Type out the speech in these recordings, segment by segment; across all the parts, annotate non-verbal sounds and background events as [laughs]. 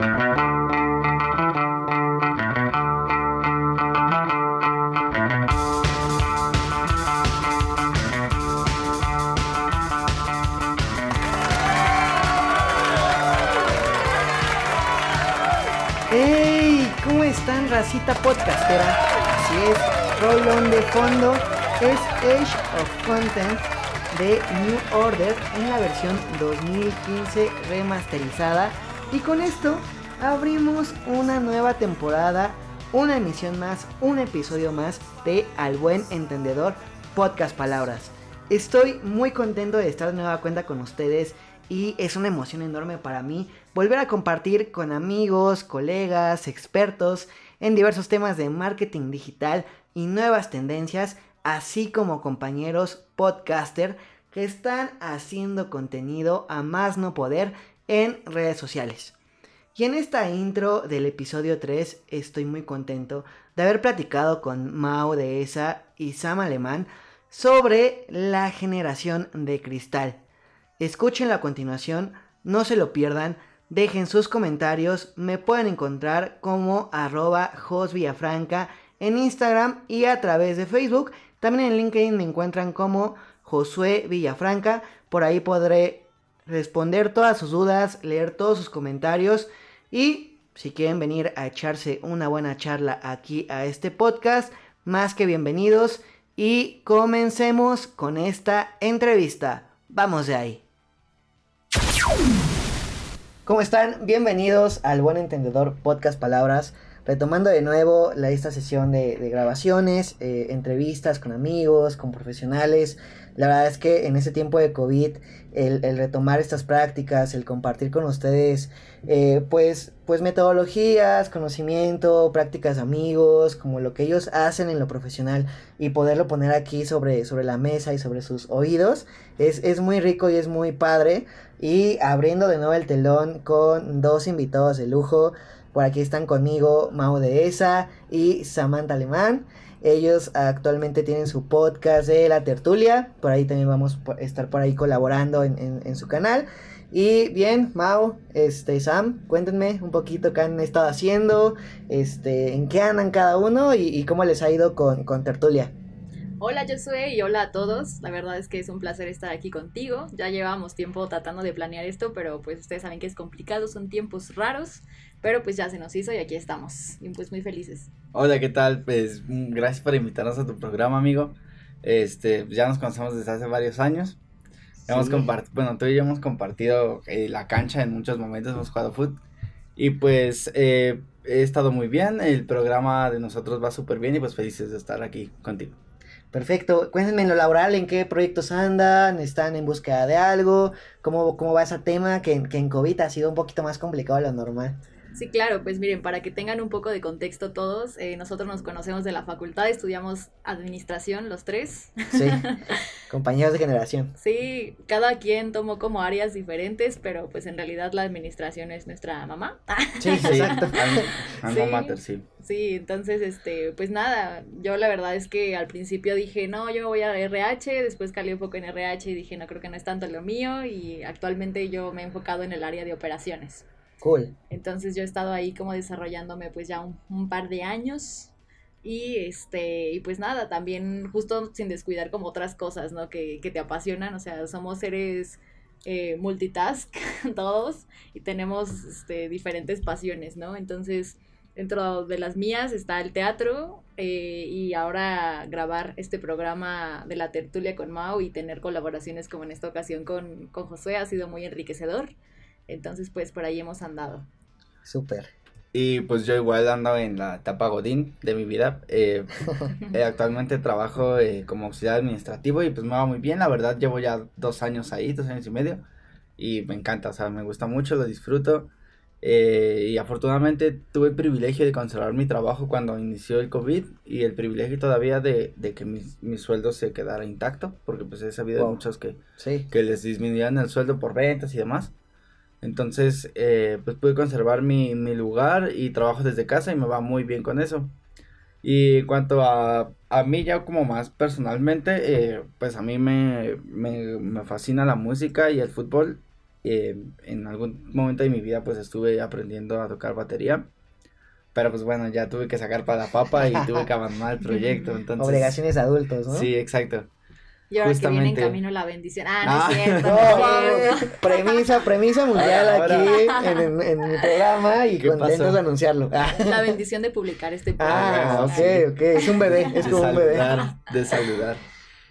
¡Hey! ¿Cómo están, racita podcastera? Así es, rolón de fondo es Age of Content de New Order en la versión 2015 remasterizada. Y con esto abrimos una nueva temporada, una emisión más, un episodio más de Al Buen Entendedor Podcast Palabras. Estoy muy contento de estar de nueva cuenta con ustedes y es una emoción enorme para mí volver a compartir con amigos, colegas, expertos en diversos temas de marketing digital y nuevas tendencias, así como compañeros podcaster que están haciendo contenido a más no poder en redes sociales. Y en esta intro del episodio 3 estoy muy contento de haber platicado con Mao de ESA y Sam Alemán sobre la generación de cristal. Escuchen a continuación, no se lo pierdan, dejen sus comentarios, me pueden encontrar como arroba Villafranca en Instagram y a través de Facebook. También en LinkedIn me encuentran como Josué Villafranca, por ahí podré responder todas sus dudas, leer todos sus comentarios y si quieren venir a echarse una buena charla aquí a este podcast, más que bienvenidos y comencemos con esta entrevista. Vamos de ahí. ¿Cómo están? Bienvenidos al Buen Entendedor Podcast Palabras. Retomando de nuevo esta sesión de, grabaciones, eh, entrevistas con amigos, con profesionales. La verdad es que en ese tiempo de COVID, el, retomar estas prácticas, el compartir con ustedes, eh, pues, pues metodologías, conocimiento, prácticas de amigos, como lo que ellos hacen en lo profesional y poderlo poner aquí sobre, sobre la mesa y sobre sus oídos, es, es muy rico y es muy padre. Y abriendo de nuevo el telón con dos invitados de lujo. Por aquí están conmigo Mao de Esa y Samantha Alemán. Ellos actualmente tienen su podcast de La Tertulia. Por ahí también vamos a estar por ahí colaborando en, su canal. Y bien, Mao, este, Sam, cuéntenme un poquito qué han estado haciendo, este, en qué andan cada uno y, cómo les ha ido con, con Tertulia. Hola Josué y hola a todos. La verdad es que es un placer estar aquí contigo. Ya llevamos tiempo tratando de planear esto, pero pues ustedes saben que es complicado, son tiempos raros, pero pues ya se nos hizo y aquí estamos. Y pues muy felices. Hola, ¿qué tal? Pues mm, gracias por invitarnos a tu programa, amigo. Este, ya nos conocemos desde hace varios años. Hemos compartido, bueno, tú y yo hemos compartido eh, la cancha en muchos momentos, hemos jugado fútbol. Y pues eh, he estado muy bien, el programa de nosotros va súper bien y pues felices de estar aquí contigo. Perfecto. Cuéntenme en lo laboral, en qué proyectos andan, están en búsqueda de algo, cómo, cómo va ese tema que, que en COVID ha sido un poquito más complicado de lo normal. Sí, claro, pues miren, para que tengan un poco de contexto todos, eh, nosotros nos conocemos de la facultad, estudiamos administración los tres. Sí, [laughs] compañeros de generación. Sí, cada quien tomó como áreas diferentes, pero pues en realidad la administración es nuestra mamá. Sí, [laughs] exacto. sí, sí. Sí, entonces, este, pues nada, yo la verdad es que al principio dije, no, yo voy a RH, después calé un poco en RH y dije, no, creo que no es tanto lo mío y actualmente yo me he enfocado en el área de operaciones. Cool. Entonces yo he estado ahí como desarrollándome pues ya un, par de años y este, y pues nada, también justo sin descuidar como otras cosas, ¿no? Que, que te apasionan, o sea, somos seres eh, multitask [laughs] todos y tenemos este, diferentes pasiones, ¿no? Entonces, dentro de las mías está el teatro eh, y ahora grabar este programa de la tertulia con Mao y tener colaboraciones como en esta ocasión con, con Josué ha sido muy enriquecedor. Entonces, pues por ahí hemos andado. Súper. Y pues yo igual ando en la etapa Godín de mi vida. Eh, [laughs] eh, actualmente trabajo eh, como auxiliar administrativo y pues me va muy bien. La verdad llevo ya dos años ahí, dos años y medio. Y me encanta, o sea, me gusta mucho, lo disfruto. y afortunadamente tuve el privilegio de conservar mi trabajo cuando inició el COVID y el privilegio todavía de, de que mi, mi, sueldo se quedara intacto, porque pues he sabido de muchos que, que les disminuían el sueldo por ventas y demás. Entonces, eh, pues pude conservar mi, mi, lugar y trabajo desde casa y me va muy bien con eso. Y en cuanto a, a mí ya como más personalmente, eh, pues a mí me, me, me, fascina la música y el fútbol. eh, en algún momento de mi vida pues estuve aprendiendo a tocar batería. Pero pues bueno, ya tuve que sacar para la papa y tuve que abandonar el [laughs] proyecto. Entonces, Obligaciones adultos, ¿no? Sí, exacto. Y ahora que viene en Justamente. camino la bendición. Ah, no Ah, es cierto. No, no es cierto. premisa, premisa mundial Ahora, aquí en, en- en mi programa y ¿Qué contentos pasó? de anunciarlo. Ah, La bendición de publicar este Ah, podcast. ok, ok, es un bebé, es de como un bebé. saludar, de saludar.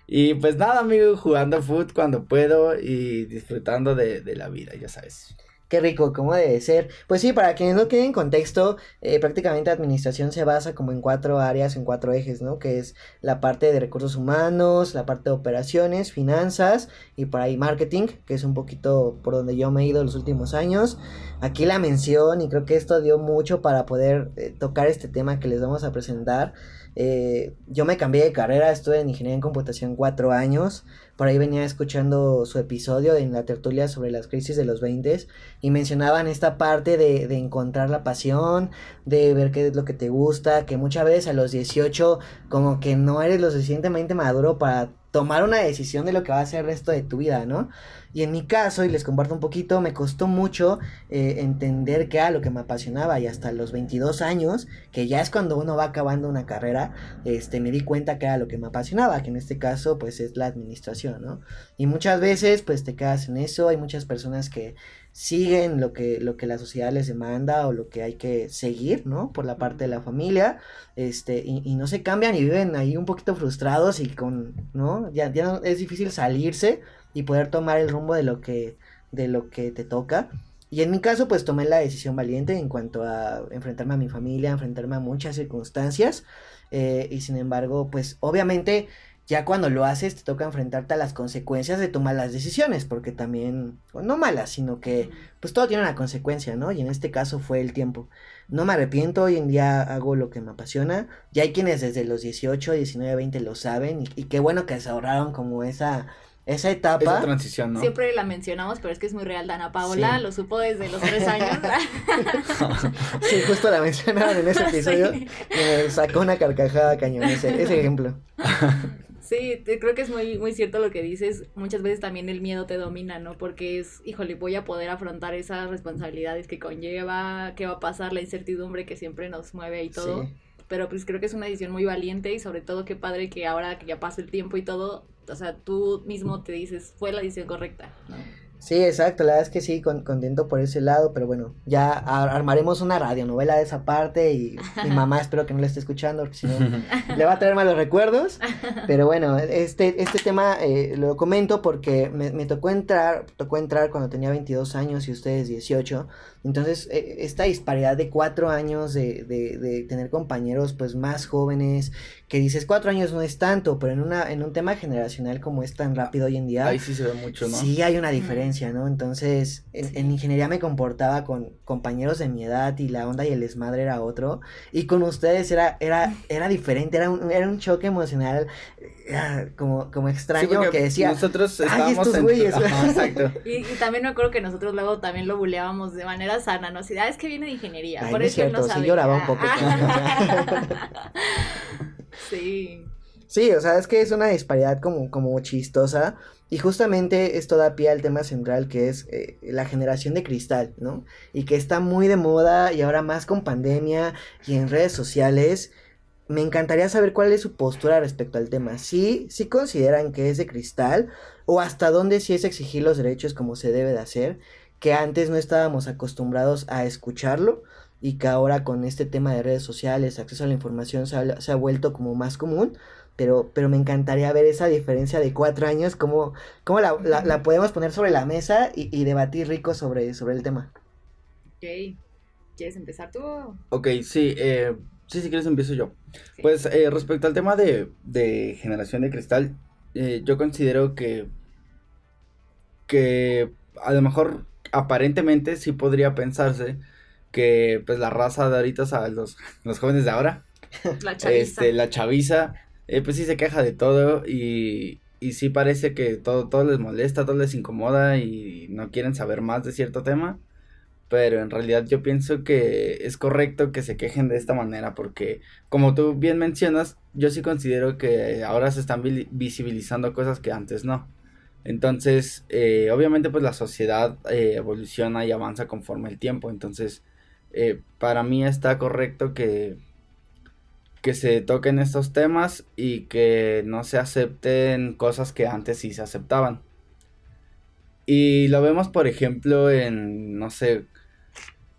Y pues nada, amigo, jugando foot cuando puedo y disfrutando de, de la vida, ya sabes. Qué rico, cómo debe ser. Pues sí, para quienes no tienen contexto, eh, prácticamente administración se basa como en cuatro áreas, en cuatro ejes, ¿no? Que es la parte de recursos humanos, la parte de operaciones, finanzas y por ahí marketing, que es un poquito por donde yo me he ido los últimos años. Aquí la mención y creo que esto dio mucho para poder eh, tocar este tema que les vamos a presentar. Eh, yo me cambié de carrera, estuve en ingeniería en computación cuatro años. Por ahí venía escuchando su episodio en la tertulia sobre las crisis de los 20 y mencionaban esta parte de, de encontrar la pasión, de ver qué es lo que te gusta, que muchas veces a los 18 como que no eres lo suficientemente maduro para tomar una decisión de lo que va a ser el resto de tu vida, ¿no? Y en mi caso, y les comparto un poquito, me costó mucho eh, entender qué era lo que me apasionaba y hasta los 22 años, que ya es cuando uno va acabando una carrera, este, me di cuenta que era lo que me apasionaba, que en este caso pues es la administración, ¿no? Y muchas veces pues te quedas en eso, hay muchas personas que siguen lo que, lo que la sociedad les demanda o lo que hay que seguir, ¿no? Por la parte de la familia, este, y, y no se cambian y viven ahí un poquito frustrados y con, ¿no? Ya, ya no- es difícil salirse y poder tomar el rumbo de lo que, de lo que te toca. Y en mi caso, pues tomé la decisión valiente en cuanto a enfrentarme a mi familia, enfrentarme a muchas circunstancias. eh, y sin embargo, pues obviamente ya cuando lo haces te toca enfrentarte a las consecuencias de tomar las decisiones, porque también, o no malas, sino que pues todo tiene una consecuencia, ¿no? Y en este caso fue el tiempo. No me arrepiento, hoy en día hago lo que me apasiona. Ya hay quienes desde los 18, 19, 20 lo saben y, y qué bueno que se ahorraron como esa, esa etapa. Esa transición, ¿no? Siempre la mencionamos, pero es que es muy real. Dana Paola Sí. lo supo desde los tres años. [laughs] Sí, justo la mencionaron en ese episodio [laughs] Sí. y me sacó una carcajada cañón ese, ese ejemplo. [laughs] Sí, te- creo que es muy, muy cierto lo que dices. Muchas veces también el miedo te domina, ¿no? Porque es, híjole, voy a poder afrontar esas responsabilidades que conlleva, qué va a pasar, la incertidumbre que siempre nos mueve y todo. Sí. Pero pues creo que es una decisión muy valiente y sobre todo qué padre que ahora que ya pasa el tiempo y todo, o sea, tú mismo te dices, fue la decisión correcta, ¿no? Sí, exacto, la verdad es que sí, con- contento por ese lado, pero bueno, ya ar- armaremos una radionovela de esa parte y mi [laughs] mamá espero que no la esté escuchando, porque si no [laughs] le va a traer malos recuerdos, pero bueno, este, este tema eh, lo comento porque me, me tocó entrar, tocó entrar cuando tenía 22 años y ustedes 18, entonces eh, esta disparidad de cuatro años de, de, de tener compañeros pues más jóvenes, que dices cuatro años no es tanto, pero en, una, en un tema generacional como es tan rápido hoy en día, Ahí sí se ve mucho, ¿no? Sí, hay una diferencia, ¿no? Entonces, en, Sí. en ingeniería me comportaba con compañeros de mi edad y la onda y el desmadre era otro. Y con ustedes era, era, era diferente, era un, era un choque emocional era como, como Sí, extraño porque que decía. Nosotros "Ay, estábamos estos en- güeyes". Ajá, exacto. [laughs] Y, y también me acuerdo que nosotros luego también lo buleábamos de manera sana, ¿no? Así, de, ah, es que viene de ingeniería, Ay, por no es eso no cierto, sí sabe. lloraba un Ah, poco ah. [laughs] [laughs] sí. Sí, o sea, es que es una disparidad como, como chistosa. Y justamente esto da pie al tema central que es eh, la generación de cristal, ¿no? Y que está muy de moda y ahora más con pandemia y en redes sociales. Me encantaría saber cuál es su postura respecto al tema. ¿Sí, sí consideran que es de cristal? ¿O hasta dónde sí es exigir los derechos como se debe de hacer? Que antes no estábamos acostumbrados a escucharlo y que ahora con este tema de redes sociales, acceso a la información se ha, se ha vuelto como más común pero, pero me encantaría ver esa diferencia de cuatro años, cómo, cómo la, la, la podemos poner sobre la mesa y, y debatir rico sobre, sobre el tema. Ok. ¿Quieres empezar tú? Ok, sí, eh, sí, si quieres empiezo yo. Sí. Pues eh, respecto al tema de, de generación de cristal, eh, yo considero que, que a lo mejor aparentemente sí podría pensarse que pues la raza de ahorita, o sea, los, los jóvenes de ahora, [laughs] La chaviza. este, la chaviza, eh, pues sí se queja de todo y, y sí parece que todo, todo les molesta, todo les incomoda y no quieren saber más de cierto tema. Pero en realidad yo pienso que es correcto que se quejen de esta manera porque como tú bien mencionas, yo sí considero que ahora se están vi- visibilizando cosas que antes no. Entonces, eh, obviamente pues la sociedad eh, evoluciona y avanza conforme el tiempo. Entonces, eh, para mí está correcto que, que se toquen estos temas y que no se acepten cosas que antes sí se aceptaban. Y lo vemos, por ejemplo, en, no sé,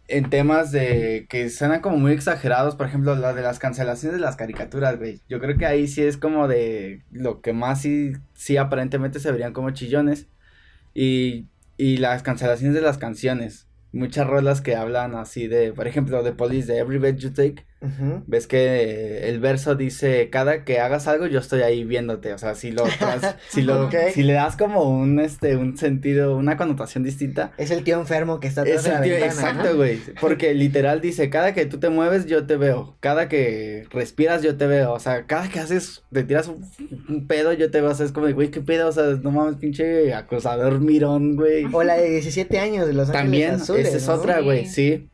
en temas de que suenan como muy exagerados, por ejemplo, la de las cancelaciones de las caricaturas. Yo creo que ahí sí es como de lo que más sí, sí aparentemente se verían como chillones. Y, y las cancelaciones de las canciones. Muchas rolas que hablan así de, por ejemplo, de Police, de Every Bet You Take. Ves que el verso dice, cada que hagas algo yo estoy ahí viéndote, o sea, si lo, tras- [laughs] si lo, si le das como un, este, un sentido, una connotación distinta, Es el tío enfermo que está atrás es de la tío- ventana, exacto, ¿no? güey, [laughs] porque literal dice, cada que tú te mueves yo te veo, cada que respiras yo te veo, o sea, cada que haces, te tiras un, un pedo yo te veo, o sea, es como, de, güey, qué pedo, o sea, no mames, pinche acosador mirón, güey. O la de 17 años de Los Ángeles También, Azules, esa es ¿no? otra, Sí. güey, sí.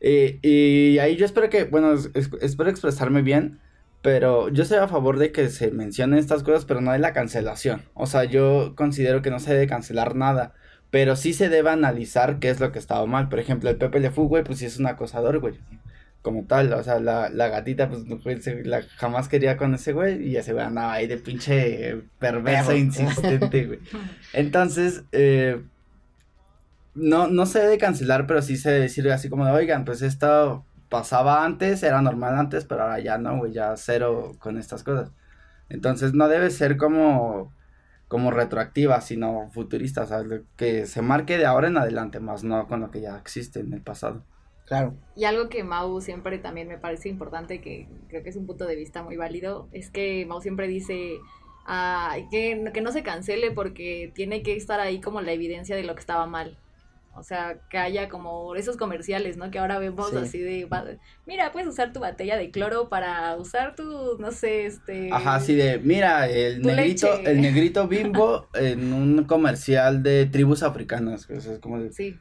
Eh, y ahí yo espero que, bueno, es- es- espero expresarme bien, pero yo estoy a favor de que se mencionen estas cosas, pero no de la cancelación. O sea, yo considero que no se debe cancelar nada, pero sí se debe analizar qué es lo que estaba mal. Por ejemplo, el Pepe Le Fou, güey, pues sí es un acosador, güey. Como tal, o sea, la, la gatita, pues, se- la, jamás quería con ese güey y ese güey andaba ahí de pinche perverso, insistente, güey. Entonces, eh, no, no se debe cancelar, pero sí se debe decir así como de, oigan, pues esto pasaba antes, era normal antes, pero ahora ya no, güey, ya cero con estas cosas. Entonces no debe ser como, como retroactiva, sino futurista, o sea, lo que se marque de ahora en adelante, más no con lo que ya existe en el pasado. Claro. Y algo que Mau siempre también me parece importante, que creo que es un punto de vista muy válido, es que Mau siempre dice ah, que, que no se cancele porque tiene que estar ahí como la evidencia de lo que estaba mal. O sea, que haya como esos comerciales, ¿no? Que ahora vemos Sí. así de, mira, puedes usar tu botella de cloro para usar tu, no sé, este... Ajá, así de, mira, el negrito, leche. el negrito bimbo en un comercial de tribus africanas, o sea, es como de, Sí.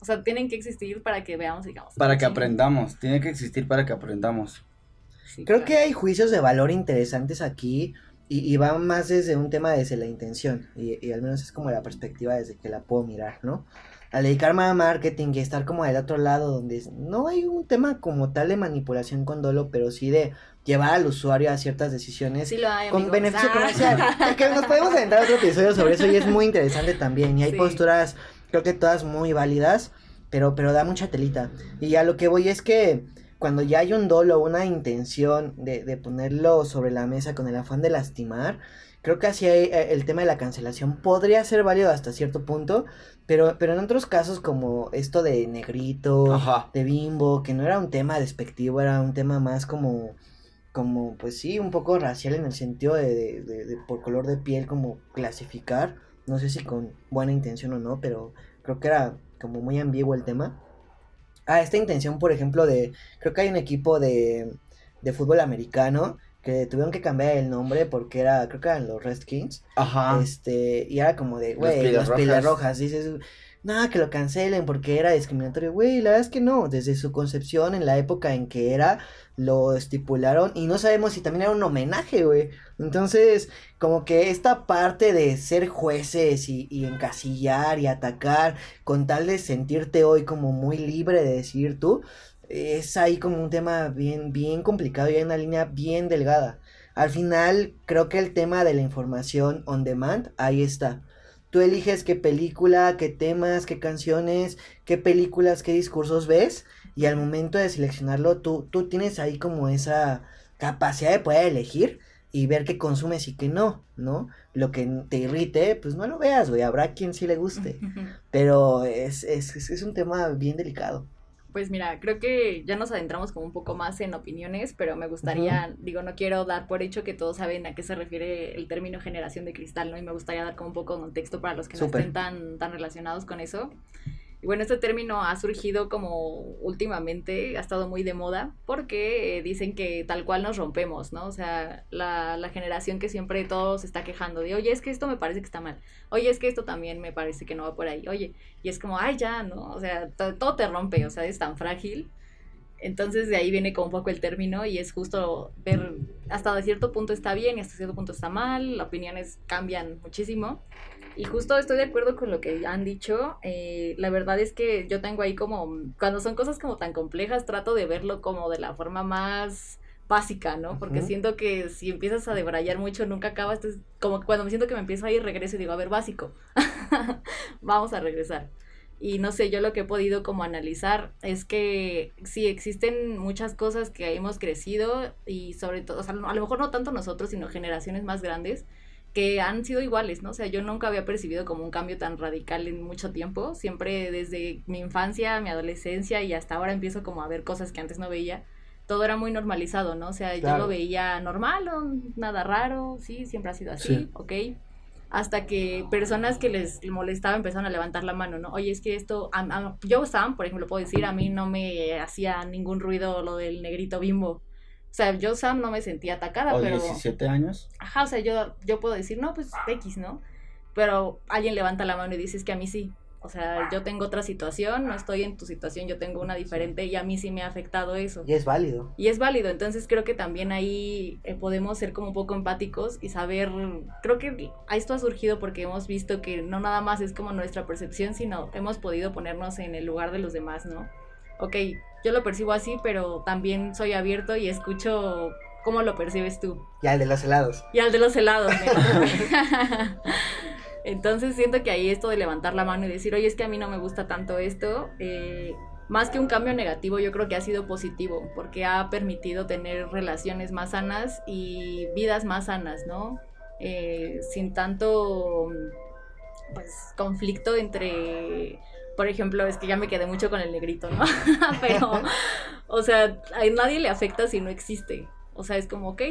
O sea, tienen que existir para que veamos, digamos. para que sí, aprendamos, tiene que existir para que aprendamos. sí, Creo claro. que hay juicios de valor interesantes aquí y, y va más desde un tema desde la intención y, y al menos es como la perspectiva desde que la puedo mirar, ¿no? Al dedicarme a marketing y estar como del otro lado donde no hay un tema como tal de manipulación con dolo, pero sí de llevar al usuario a ciertas decisiones Sí lo hay, con amigos. beneficio Ah. comercial. Es que nos podemos aventar otro episodio sobre eso y es muy interesante también. Y hay Sí. posturas, creo que todas muy válidas, pero, pero da mucha telita. Y a lo que voy es que cuando ya hay un dolo, una intención de, de ponerlo sobre la mesa con el afán de lastimar, creo que así hay, eh, el tema de la cancelación podría ser válido hasta cierto punto, pero, pero en otros casos como esto de negrito, Ajá. de bimbo, que no era un tema despectivo, era un tema más como, como pues sí, un poco racial en el sentido de, de- de- de por color de piel, como clasificar, no sé si con buena intención o no, pero creo que era como muy ambiguo el tema. Ah, esta intención, por ejemplo, de, creo que hay un equipo de, de fútbol americano que tuvieron que cambiar el nombre porque era, creo que eran los Redskins. Ajá. Este, y era como de, güey, los Rojas. Pieles Rojas. Dices, nada, que lo cancelen porque era discriminatorio. Güey, la verdad es que no. Desde su concepción, en la época en que era, lo estipularon. Y no sabemos si también era un homenaje, güey. Entonces, como que esta parte de ser jueces y, y encasillar y atacar, con tal de sentirte hoy como muy libre de decir tú, es ahí como un tema bien, bien complicado y hay una línea bien delgada. Al final, creo que el tema de la información on demand, ahí está. Tú eliges qué película, qué temas, qué canciones, qué películas, qué discursos ves. Y al momento de seleccionarlo, tú, tú tienes ahí como esa capacidad de poder elegir y ver qué consumes y qué no, ¿no? Lo que te irrite, pues no lo veas, güey. Habrá quien sí le guste. Pero es, es, es, es un tema bien delicado. Pues mira, creo que ya nos adentramos como un poco más en opiniones, pero me gustaría, digo, no quiero dar por hecho que todos saben a qué se refiere el término generación de cristal, ¿no? Y me gustaría dar como un poco de contexto para los que no Súper. estén tan, tan relacionados con eso. Y bueno, este término ha surgido como últimamente, ha estado muy de moda, porque dicen que tal cual nos rompemos, ¿no? O sea, la, generación que siempre todo se está quejando de, oye, es que esto me parece que está mal, oye, es que esto también me parece que no va por ahí, oye, y es como, ay, ya, ¿no? O sea, to- todo te rompe, o sea, es tan frágil. Entonces de ahí viene como un poco el término y es justo ver hasta cierto punto está bien y hasta cierto punto está mal, las opiniones cambian muchísimo. Y justo estoy de acuerdo con lo que han dicho. Eh, la verdad es que yo tengo ahí como, cuando son cosas como tan complejas, trato de verlo como de la forma más básica, ¿no? Porque siento que si empiezas a debrayar mucho, nunca acabas. Entonces, como cuando me siento que me empiezo a ir, regreso y digo, a ver, básico. [laughs] Vamos a regresar. Y no sé, yo lo que he podido como analizar es que sí existen muchas cosas que hemos crecido y sobre todo, o sea, a lo mejor no tanto nosotros, sino generaciones más grandes que han sido iguales, ¿no? O sea, yo nunca había percibido como un cambio tan radical en mucho tiempo, siempre desde mi infancia, mi adolescencia y hasta ahora empiezo como a ver cosas que antes no veía. Todo era muy normalizado, ¿no? O sea, yo lo veía normal, nada raro, sí, siempre ha sido así, ok hasta que personas que les molestaba empezaron a levantar la mano, ¿no? Oye, es que esto, yo Sam, por ejemplo, puedo decir, a mí no me hacía ningún ruido lo del negrito bimbo. O sea, yo Sam no me sentía atacada, ¿O pero... 17 años? Ajá, o sea, yo, yo puedo decir, no, pues X, ¿no? Pero alguien levanta la mano y dice, es que a mí sí. O sea, yo tengo otra situación, no estoy en tu situación, yo tengo una diferente y a mí sí me ha afectado eso. Y es válido. Y es válido, entonces creo que también ahí eh, podemos ser como un poco empáticos y saber, creo que esto ha surgido porque hemos visto que no nada más es como nuestra percepción, sino hemos podido ponernos en el lugar de los demás, ¿no? Ok, yo lo percibo así, pero también soy abierto y escucho cómo lo percibes tú. Y al de los helados. Y al de los helados. [laughs] [laughs] Entonces siento que ahí esto de levantar la mano y decir, oye, es que a mí no me gusta tanto esto, eh, más que un cambio negativo, yo creo que ha sido positivo, porque ha permitido tener relaciones más sanas y vidas más sanas, ¿no? Eh, sin tanto, pues, conflicto entre, por ejemplo, es que ya me quedé mucho con el negrito, ¿no? [laughs] Pero, o sea, a nadie le afecta si no existe. O sea, es como, ok,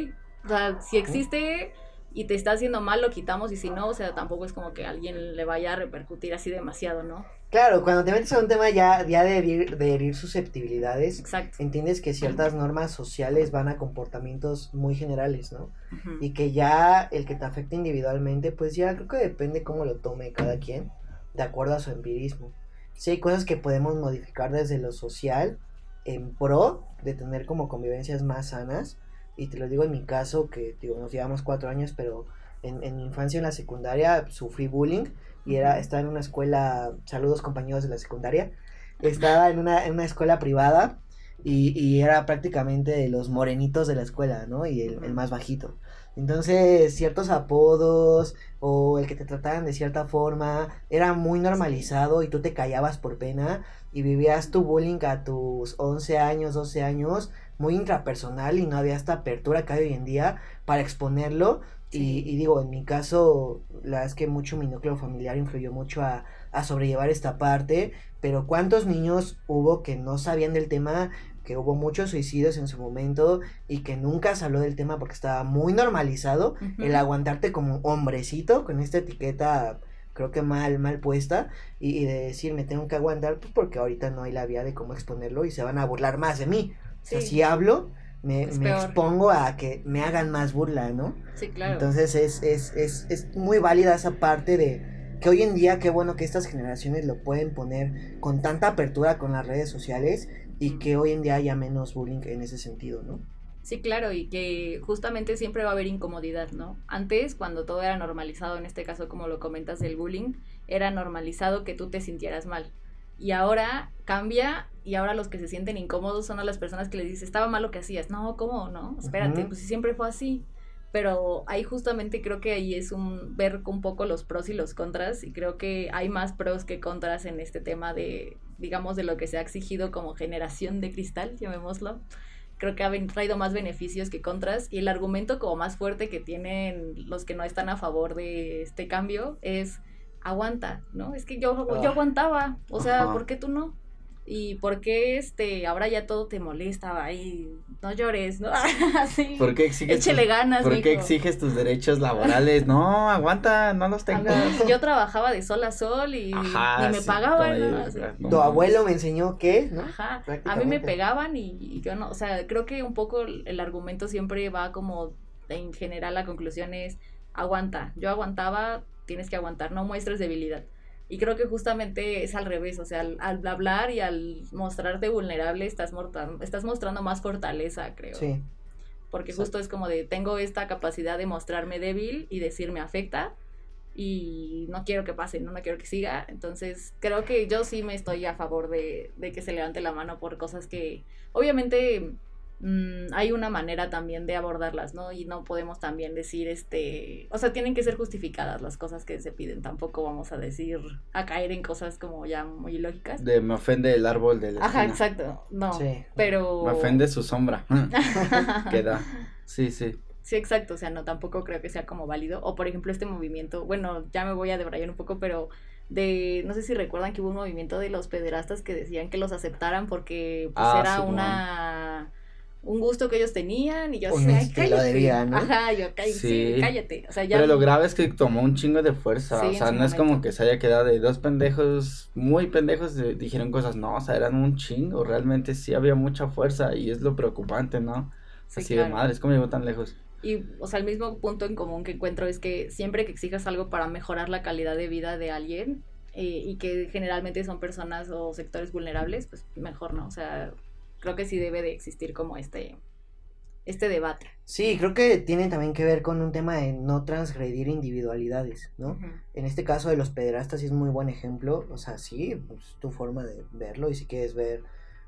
o sea, si existe y te está haciendo mal, lo quitamos y si no, o sea, tampoco es como que a alguien le vaya a repercutir así demasiado, ¿no? Claro, cuando te metes a un tema ya, ya de, herir, de herir susceptibilidades, Exacto. entiendes que ciertas normas sociales van a comportamientos muy generales, ¿no? Y que ya el que te afecta individualmente, pues ya creo que depende cómo lo tome cada quien, de acuerdo a su empirismo. Sí hay cosas que podemos modificar desde lo social en pro de tener como convivencias más sanas, y te lo digo en mi caso, que digo, nos llevamos cuatro años, pero en, en mi infancia en la secundaria sufrí bullying y era, estaba en una escuela, saludos compañeros de la secundaria, estaba en una, en una escuela privada y, y, era prácticamente de los morenitos de la escuela, ¿no? Y el, el, más bajito. Entonces, ciertos apodos o el que te trataran de cierta forma era muy normalizado y tú te callabas por pena y vivías tu bullying a tus 11 años, 12 años muy intrapersonal y no había esta apertura que hay hoy en día para exponerlo. Y, digo, en mi caso, la verdad es que mucho mi núcleo familiar influyó mucho a, a sobrellevar esta parte, pero ¿cuántos niños hubo que no sabían del tema? Que hubo muchos suicidios en su momento y que nunca se habló del tema porque estaba muy normalizado el aguantarte como hombrecito con esta etiqueta creo que mal, mal puesta y, de decir me tengo que aguantar pues porque ahorita no hay la vía de cómo exponerlo y se van a burlar más de mí. O si hablo, me, me expongo a que me hagan más burla, ¿no? Sí, claro. Entonces es, es, es, es muy válida esa parte de que hoy en día, qué bueno que estas generaciones lo pueden poner con tanta apertura con las redes sociales y que hoy en día haya menos bullying en ese sentido, ¿no? Sí, claro, y que justamente siempre va a haber incomodidad, ¿no? Antes, cuando todo era normalizado, en este caso como lo comentas del bullying, era normalizado que tú te sintieras mal. Y ahora cambia y ahora los que se sienten incómodos son a las personas que les dices, estaba mal lo que hacías. No, ¿cómo? No, espérate, pues si siempre fue así. Pero ahí justamente creo que ahí es un ver un poco los pros y los contras y creo que hay más pros que contras en este tema de, digamos, de lo que se ha exigido como generación de cristal, llamémoslo. Creo que ha traído más beneficios que contras y el argumento como más fuerte que tienen los que no están a favor de este cambio es aguanta, ¿no? Es que yo, yo ah. aguantaba, o sea, ¿por qué tú no? Y por qué este ahora ya todo te molesta y no llores no [laughs] así. ¿Por qué exiges échele ganas ¿por qué exiges tus derechos laborales no aguanta no los tengo. Yo trabajaba de sol a sol y, me pagaban tu abuelo me enseñó que ¿no? Ajá. a mí me pegaban y, yo no o sea creo que un poco el argumento siempre va como en general la conclusión es aguanta yo aguantaba tienes que aguantar no muestres debilidad Y creo que justamente es al revés, o sea, al, al hablar y al mostrarte vulnerable estás, estás mostrando más fortaleza, creo. Sí. Porque Exacto. justo es como de, tengo esta capacidad de mostrarme débil y decir me afecta y no quiero que pase, no, no quiero que siga. Entonces, creo que yo sí me estoy a favor de, de que se levante la mano por cosas que, obviamente, mm, hay una manera también de abordarlas, ¿no? Y no podemos también decir, este, o sea, tienen que ser justificadas las cosas que se piden. Tampoco vamos a decir, a caer en cosas como ya muy lógicas. De me ofende el árbol de la Ajá, esquina. exacto, no. Sí. Pero... Me ofende su sombra. [laughs] [laughs] que da. Sí, sí. Sí, exacto, o sea, no, tampoco creo que sea como válido. O por ejemplo, este movimiento, bueno, ya me voy a debrayar un poco, pero de, no sé si recuerdan que hubo un movimiento de los pederastas que decían que los aceptaran porque pues Ah, era una un gusto que ellos tenían y yo Un sé, "Ay, cállate". vida, ¿no? Ajá, yo cállate, Sí. cállate. O sea, ya Pero lo grave es que tomó un chingo de fuerza. Sí, o sea, no es como que se haya quedado de dos pendejos muy pendejos. dijeron cosas, no, o sea, eran un chingo. Realmente sí había mucha fuerza y es lo preocupante, ¿no? Sí, Así de madre, es como llegó tan lejos. Y, o sea, el mismo punto en común que encuentro es que siempre que exijas algo para mejorar la calidad de vida de alguien eh, y que generalmente son personas o sectores vulnerables, pues mejor no. O sea, creo que sí debe de existir como este, este debate. Sí, creo que tiene también que ver con un tema de no transgredir individualidades, ¿no? Ujú. En este caso de los pederastas sí es muy buen ejemplo, o sea, sí, pues tu forma de verlo y si quieres ver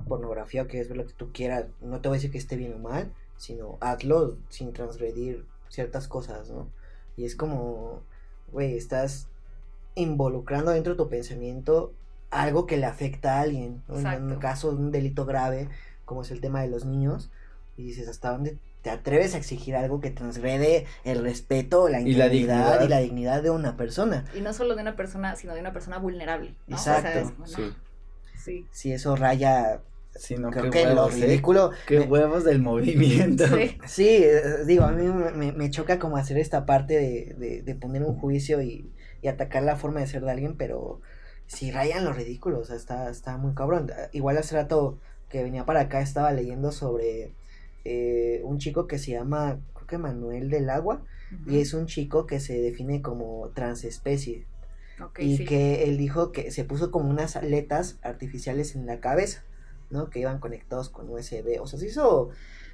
pornografía o quieres ver lo que tú quieras, no te voy a decir que esté bien o mal, sino hazlo sin transgredir ciertas cosas, ¿no? Y es como, güey, estás involucrando dentro de tu pensamiento algo que le afecta a alguien, ¿no? En un caso de un delito grave, como es el tema de los niños, y dices, ¿hasta dónde te atreves a exigir algo que transgrede el respeto, la Y la integridad y dignidad. la dignidad de una persona? Y no solo de una persona, sino de una persona vulnerable. ¿no? O sea, Exacto, es Sí. sí. Si eso raya, Sí, no, creo qué que lo huevos, ¿eh? ridículo. Qué me- huevos del movimiento. Sí. Sí, eh, digo, a mí me, me- me choca como hacer esta parte de, de, de poner un juicio y, y atacar la forma de ser de alguien, pero si rayan lo ridículo, o sea, está, está muy cabrón. Igual hace rato que venía para acá estaba leyendo sobre eh, un chico que se llama, creo que Manuel del Agua, y es un chico que se define como transespecie. Y sí. que él dijo que se puso como unas aletas artificiales en la cabeza, ¿no? Que iban conectados con USB. O sea, se hizo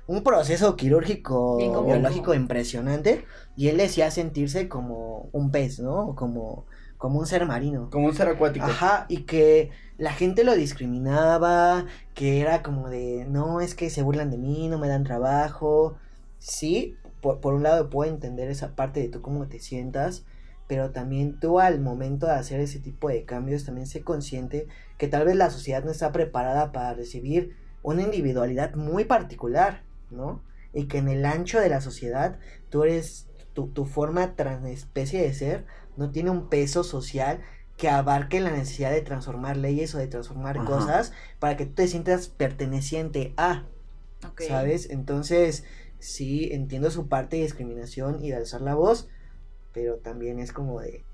un proceso quirúrgico biológico impresionante y él decía sentirse como un pez, ¿no? Como, como un ser marino. Como un ser acuático. Ajá, y que la gente lo discriminaba, que era como de, no, es que se burlan de mí, no me dan trabajo. Sí, por, por un lado puedo entender esa parte de tú cómo te sientas, pero también tú al momento de hacer ese tipo de cambios también sé consciente que tal vez la sociedad no está preparada para recibir una individualidad muy particular, ¿no? Y que en el ancho de la sociedad tú eres, tu, tu forma transespecie de ser no tiene un peso social que abarque la necesidad de transformar leyes o de transformar Ajá. cosas para que tú te sientas perteneciente a. ¿sabes? Entonces, sí, entiendo su parte de discriminación y de alzar la voz, pero también es como de,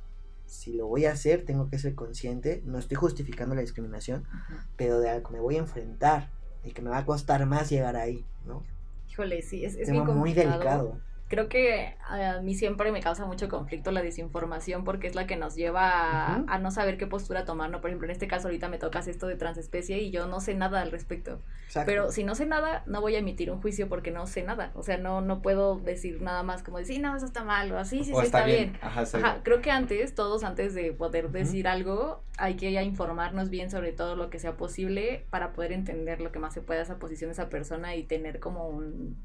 si lo voy a hacer, tengo que ser consciente, no estoy justificando la discriminación, Ajá. pero de algo me voy a enfrentar y que me va a costar más llegar ahí, ¿no? Híjole, sí, es, es Tema bien muy delicado. Creo que a mí siempre me causa mucho conflicto la desinformación porque es la que nos lleva a, no saber qué postura tomar, ¿no? Por ejemplo, en este caso ahorita me tocas esto de transespecie y yo no sé nada al respecto. Exacto. Pero si no sé nada, no voy a emitir un juicio porque no sé nada. O sea, no, no puedo decir nada más como decir, no, eso está mal, o así, sí, o sí, está, está bien. bien. Ajá, sí. Ajá, creo que antes, todos antes de poder decir algo, hay que ya informarnos bien sobre todo lo que sea posible para poder entender lo que más se pueda esa posición de esa persona y tener como un,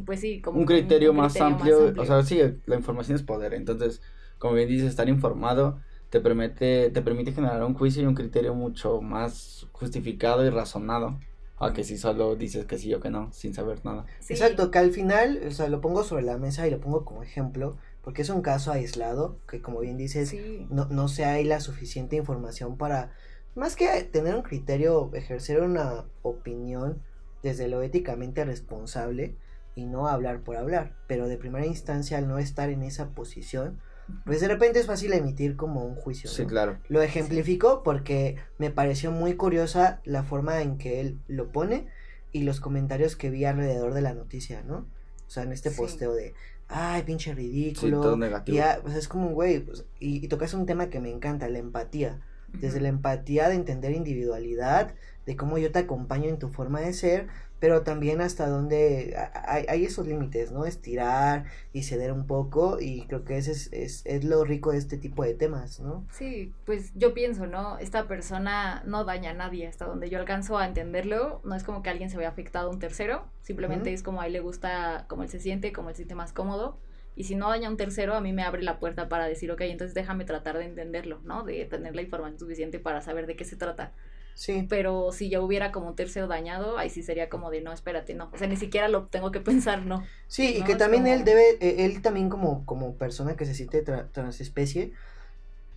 pues sí, como un criterio, un más, criterio amplio, O sea, sí, la información es poder. Entonces, como bien dices, estar informado te permite, te permite generar un juicio y un criterio mucho más justificado y razonado. A que si solo dices que sí o que no, sin saber nada. Sí, Exacto, que al final, o sea, lo pongo sobre la mesa y lo pongo como ejemplo, porque es un caso aislado, que como bien dices, sí, no, no se hay la suficiente información para, más que tener un criterio, ejercer una opinión desde lo éticamente responsable y no hablar por hablar, pero de primera instancia al no estar en esa posición, pues de repente es fácil emitir como un juicio. Sí, ¿no? claro. Lo ejemplifico porque me pareció muy curiosa la forma en que él lo pone y los comentarios que vi alrededor de la noticia, ¿no? O sea, en este Sí. posteo de, ay, pinche Sí, ridículo. todo y negativo. ya, pues es como, güey, pues, y, y tocas un tema que me encanta, la empatía. Desde la empatía de entender individualidad, de cómo yo te acompaño en tu forma de ser, pero también hasta dónde a- hay, hay esos límites, ¿no? Estirar y ceder un poco, y creo que ese es, es, es lo rico de este tipo de temas, ¿no? Sí, pues yo pienso, ¿no? Esta persona no daña a nadie, hasta donde yo alcanzo a entenderlo, no es como que alguien se vea afectado a un tercero, simplemente es como a él le gusta, como él se siente, como él se siente más cómodo, y si no daña a un tercero, a mí me abre la puerta para decir, ok, entonces déjame tratar de entenderlo, ¿no? De tener la información suficiente para saber de qué se trata. Sí, Pero si ya hubiera como un tercero dañado, ahí sí sería como de, no, espérate, no, o sea, ni siquiera lo tengo que [laughs] pensar, no. Sí, y que también él debe, eh, él también como, como persona que se siente tra- transespecie,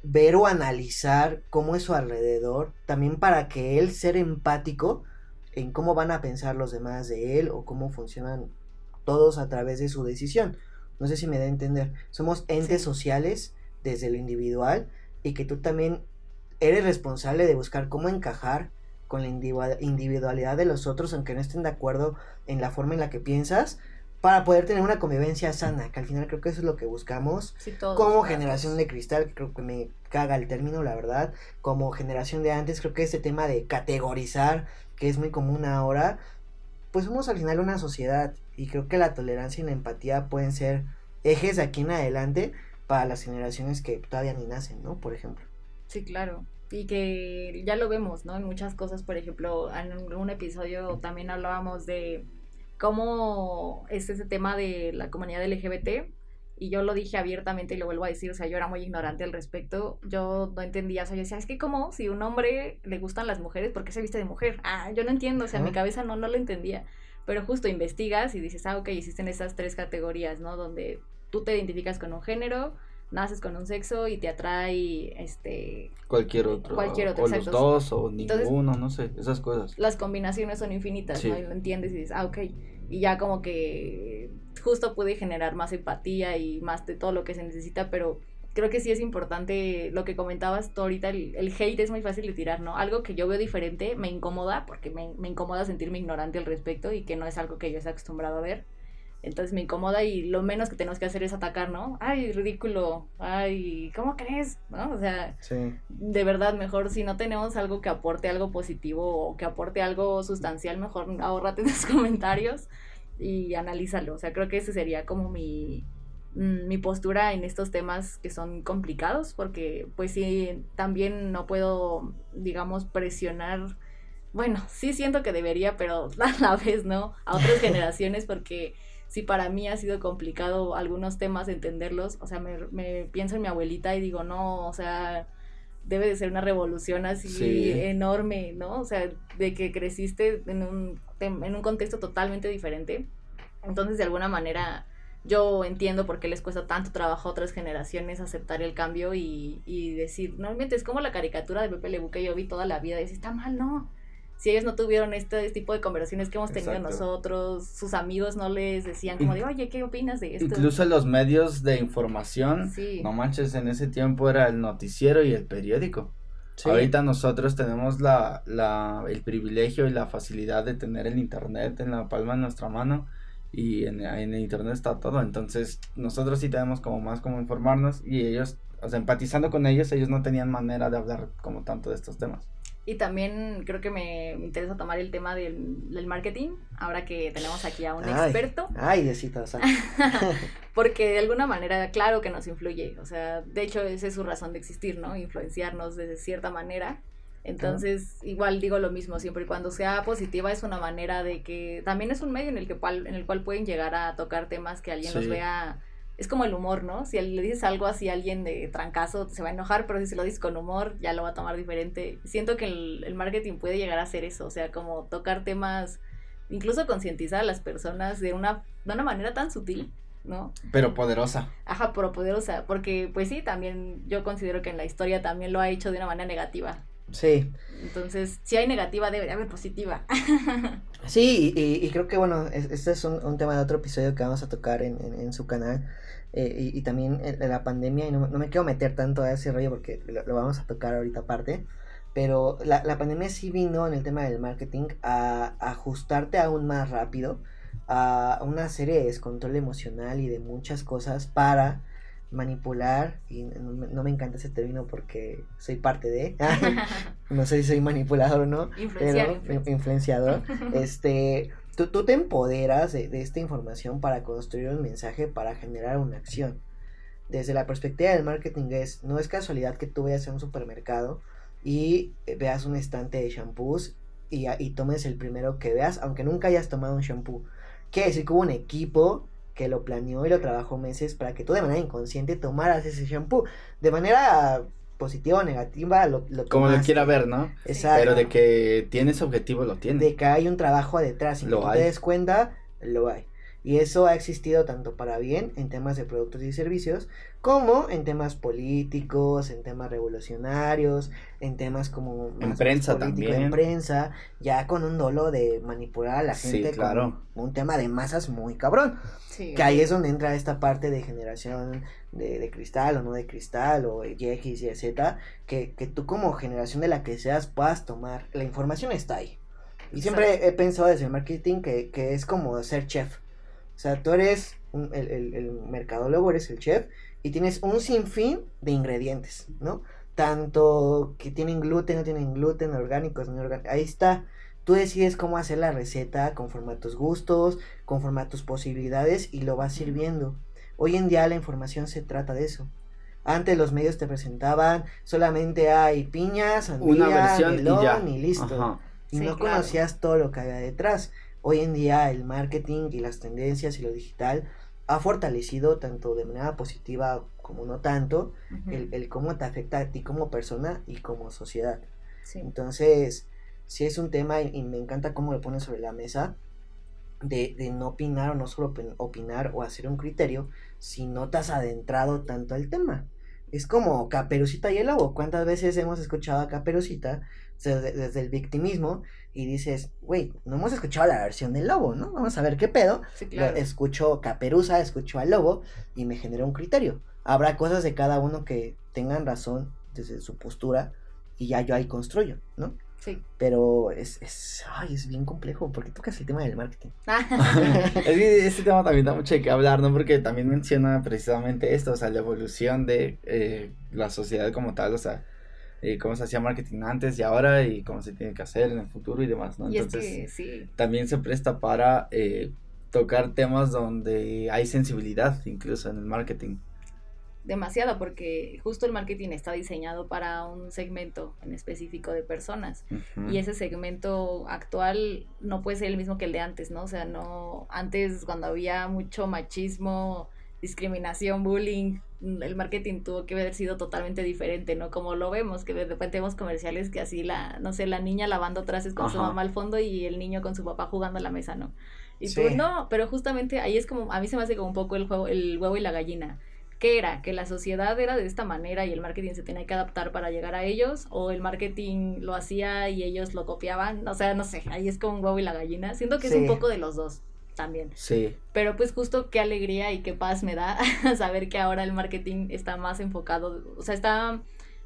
ver o analizar cómo es su alrededor, también para que él ser empático en cómo van a pensar los demás de él o cómo funcionan todos a través de su decisión. No sé si me da a entender. Somos entes Sí. sociales desde lo individual y que tú también eres responsable de buscar cómo encajar con la individua- individualidad de los otros, aunque no estén de acuerdo en la forma en la que piensas, para poder tener una convivencia sana, que al final creo que eso es lo que buscamos Sí, todos, como generación de cristal, que creo que me caga el término, la verdad, como generación de antes, creo que este tema de categorizar, que es muy común ahora, pues somos al final una sociedad y creo que la tolerancia y la empatía pueden ser ejes de aquí en adelante para las generaciones que todavía ni nacen, ¿no? Por ejemplo. Sí, claro. Y que ya lo vemos, ¿no? En muchas cosas, por ejemplo, en un episodio también hablábamos de cómo es ese tema de la comunidad LGBT. Y yo lo dije abiertamente y lo vuelvo a decir, o sea, yo era muy ignorante al respecto. Yo no entendía, o sea, yo decía, es que como si un hombre le gustan las mujeres, ¿por qué se viste de mujer? Ah, yo no entiendo, o sea, en mi cabeza no, no lo entendía. Pero justo investigas y dices, ah, ok, existen esas tres categorías, ¿no? Donde tú te identificas con un género, naces con un sexo y te atrae, este, Cualquier otro. Cualquier otro, o los dos, o Entonces- ninguno, no sé, esas cosas. las combinaciones son infinitas, Sí. ¿no? Y lo entiendes y dices, ah, ok. Y ya como que justo pude generar más empatía y más de todo lo que se necesita, pero creo que sí es importante lo que comentabas tú ahorita, el, el hate es muy fácil de tirar, ¿no? Algo que yo veo diferente me incomoda, porque me, me incomoda sentirme ignorante al respecto y que no es algo que yo esté acostumbrado a ver. Entonces me incomoda y lo menos que tenemos que hacer es atacar, ¿no? Ay, ridículo, ay, ¿cómo crees? ¿No? O sea, Sí. de verdad, mejor si no tenemos algo que aporte algo positivo o que aporte algo sustancial, mejor ahórrate [laughs] los comentarios y analízalo. O sea, creo que ese sería como mi, mm, mi postura en estos temas que son complicados, porque pues sí, también no puedo, digamos, presionar. Bueno, sí siento que debería, pero [laughs] a la vez no, a otras [laughs] generaciones, porque si para mí ha sido complicado algunos temas entenderlos, o sea, me, me pienso en mi abuelita y digo, no, o sea, debe de ser una revolución así Sí. enorme, ¿no? O sea, de que creciste en un, en un contexto totalmente diferente. Entonces, de alguna manera, yo entiendo por qué les cuesta tanto trabajo a otras generaciones aceptar el cambio y, y decir, normalmente es como la caricatura de Pepe Lebu que yo vi toda la vida y dice, está mal, no. Si ellos no tuvieron este tipo de conversaciones que hemos tenido Exacto. nosotros, sus amigos no les decían como de, oye, ¿qué opinas de esto? Incluso los medios de información, Sí. no manches, en ese tiempo era el noticiero y el periódico. Sí. Ahorita nosotros tenemos la, la, el privilegio y la facilidad de tener el internet en la palma de nuestra mano y en, en el internet está todo. Entonces nosotros sí tenemos como más como informarnos y ellos, o sea, empatizando con ellos, ellos no tenían manera de hablar como tanto de estos temas. Y también creo que me, interesa tomar el tema del, del marketing, ahora que tenemos aquí a un Ay. experto, Ay, o sea, [laughs] porque de alguna manera, claro que nos influye, o sea, de hecho esa es su razón de existir, ¿no? Influenciarnos de cierta manera. Entonces, igual digo lo mismo, siempre y cuando sea positiva es una manera de que también es un medio en el, que cual, en el cual pueden llegar a tocar temas que alguien los vea. Es como el humor, ¿no? Si le dices algo así a alguien de trancazo, se va a enojar, pero si se lo dices con humor, ya lo va a tomar diferente. Siento que el, el marketing puede llegar a hacer eso, o sea, como tocar temas, incluso concientizar a las personas de una, de una manera tan sutil, ¿no? Pero poderosa. Ajá, pero poderosa, porque pues sí, también yo considero que en la historia también lo ha hecho de una manera negativa. Sí. Entonces, si hay negativa, debe de haber positiva. [laughs] Sí, y, creo que bueno, es- este es un, un tema de otro episodio que vamos a tocar en, en- en su canal. eh, y, y también la pandemia, y no, me- no me quiero meter tanto a ese rollo porque lo, lo vamos a tocar ahorita aparte. Pero la, la pandemia sí vino en el tema del marketing a, a ajustarte aún más rápido a una serie de descontrol emocional y de muchas cosas para manipular, y no, me encanta ese término porque soy parte de, [laughs] [laughs] no sé si soy manipulador o no, pero influenciador, [laughs] este, tú, tú, te empoderas de, de, esta información para construir un mensaje, para generar una acción. Desde la perspectiva del marketing es, no es casualidad que tú vayas a un supermercado y veas un estante de shampoos y, y tomes el primero que veas, aunque nunca hayas tomado un shampoo. Quiere decir que hubo un equipo que lo planeó y lo trabajó meses para que tú de manera inconsciente tomaras ese shampoo. De manera positiva o negativa, lo, lo Como lo quiera ver, ¿no? Exacto. Pero de que tienes objetivo, lo tienes. De que hay un trabajo detrás y lo que te des cuenta, lo hay. Y eso ha existido tanto para bien en temas de productos y servicios, como en temas políticos, en temas revolucionarios, en temas como en prensa también. En prensa, ya con un dolo de manipular a la gente sí, claro. con un tema de masas muy cabrón. que ahí es donde entra esta parte de generación de, de cristal o no de cristal, o X y Z, que, que tú como generación de la que seas puedas tomar. La información está ahí. Y siempre he pensado desde el marketing que, que es como ser chef o sea, tú eres el, el, el, mercadólogo, eres el chef y tienes un sinfín de ingredientes, ¿no? Tanto que tienen gluten, no tienen gluten, orgánicos, no orgánicos. Ahí está. Tú decides cómo hacer la receta conforme a tus gustos, conforme a tus posibilidades y lo vas sirviendo. Hoy en día la información se trata de eso. Antes los medios te presentaban solamente hay piñas, sandía, melón y, listo. Y no conocías todo lo que había detrás. Hoy en día el marketing y las tendencias y lo digital ha fortalecido tanto de manera positiva como no tanto el, cómo te afecta a ti como persona y como sociedad. Entonces, si es un tema y, me encanta cómo lo pones sobre la mesa, de, de, no opinar o no solo opinar o hacer un criterio si no te has adentrado tanto al tema. Es como Caperucita y el lobo. ¿Cuántas veces hemos escuchado a Caperucita desde, el victimismo y dices, güey, no hemos escuchado la versión del lobo, ¿no? Vamos a ver qué pedo. Escucho Caperuza, escucho al lobo y me genera un criterio. Habrá cosas de cada uno que tengan razón desde su postura y ya yo ahí construyo, ¿no? Sí. Pero es, es, ay, es bien complejo porque tocas el tema del marketing. [laughs] [laughs] este tema también da mucho de qué hablar, ¿no? Porque también menciona precisamente esto, o sea, la evolución de eh, la sociedad como tal, o sea, eh, cómo se hacía marketing antes y ahora y cómo se tiene que hacer en el futuro y demás, ¿no? Entonces, sí. también se presta para eh, tocar temas donde hay sensibilidad incluso en el marketing. Demasiado, porque justo el marketing está diseñado para un segmento en específico de personas. Y ese segmento actual no puede ser el mismo que el de antes, ¿no? O sea, no. Antes, cuando había mucho machismo, discriminación, bullying, el marketing tuvo que haber sido totalmente diferente, ¿no? Como lo vemos, que de repente vemos comerciales que así la, no sé, la niña lavando trastes con su mamá al fondo y el niño con su papá jugando a la mesa, ¿no? Y tú, no, pero justamente ahí es como, a mí se me hace como un poco el juego, el huevo y la gallina. ¿Qué era? ¿Que la sociedad era de esta manera y el marketing se tenía que adaptar para llegar a ellos? ¿O el marketing lo hacía y ellos lo copiaban? O sea, no sé, ahí es como un huevo y la gallina. Siento que es un poco de los dos también. Sí. Pero pues justo qué alegría y qué paz me da [laughs] saber que ahora el marketing está más enfocado, o sea, está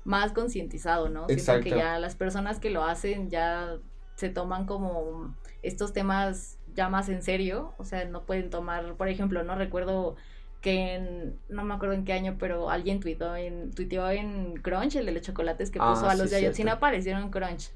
más concientizado, ¿no? Siento que ya las personas que lo hacen ya se toman como estos temas ya más en serio, o sea, no pueden tomar, por ejemplo, no recuerdo que en, no me acuerdo en qué año, pero alguien tuiteó en, tuiteó en Crunch, el de los chocolates que puso ah, a los de Ayotzinapa aparecieron en Crunch.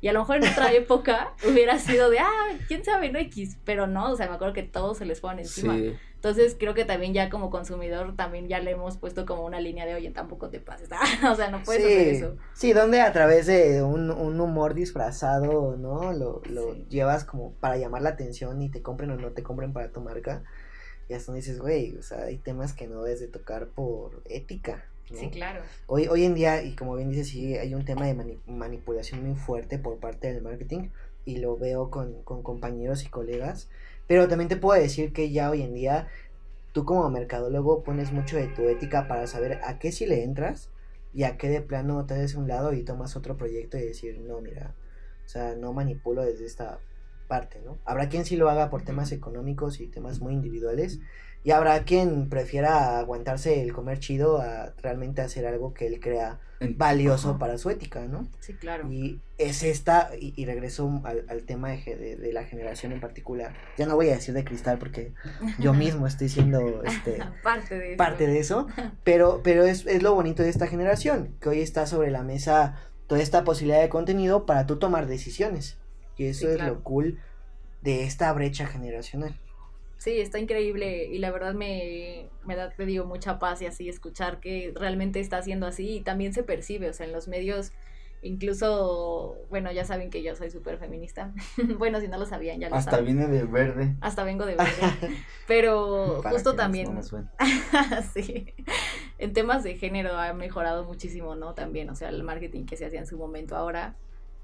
Y a lo mejor en otra [laughs] época hubiera sido de, ah, quién sabe, no X, pero no, o sea, me acuerdo que todos se les ponen encima. Entonces creo que también ya como consumidor también ya le hemos puesto como una línea de, oye, tampoco te pases, [laughs] o sea, no puedes hacer eso. Sí, donde a través de un, un humor disfrazado, ¿no? Lo, lo llevas como para llamar la atención y te compren o no te compren para tu marca. Y hasta dices, güey, o sea, hay temas que no debes de tocar por ética. Sí, claro. Hoy, hoy en día, y como bien dices, sí, hay un tema de manipulación muy fuerte por parte del marketing y lo veo con, con compañeros y colegas. Pero también te puedo decir que ya hoy en día tú como mercadólogo pones mucho de tu ética para saber a qué si le entras y a qué de plano te des un lado y tomas otro proyecto y decir, no, mira, o sea, no manipulo desde esta parte, ¿no? Habrá quien sí lo haga por temas económicos y temas muy individuales, y habrá quien prefiera aguantarse el comer chido a realmente hacer algo que él crea valioso para su ética, ¿no? Sí, claro. Y es esta, y, regreso al, tema de, de, la generación en particular. Ya no voy a decir de cristal porque yo mismo estoy siendo este, [laughs] parte, de eso. parte de eso, pero, pero es, es lo bonito de esta generación, que hoy está sobre la mesa toda esta posibilidad de contenido para tú tomar decisiones. Y eso es lo cool de esta brecha generacional. Sí, está increíble y la verdad me, me da, te digo, mucha paz y así escuchar que realmente está haciendo así y también se percibe, o sea, en los medios, incluso, bueno, ya saben que yo soy súper feminista, [laughs] bueno, si no lo sabían, ya lo Hasta viene de verde. Hasta vengo de verde, [laughs] pero justo también, [laughs] sí, en temas de género ha mejorado muchísimo, ¿no? También, o sea, el marketing que se hacía en su momento. Ahora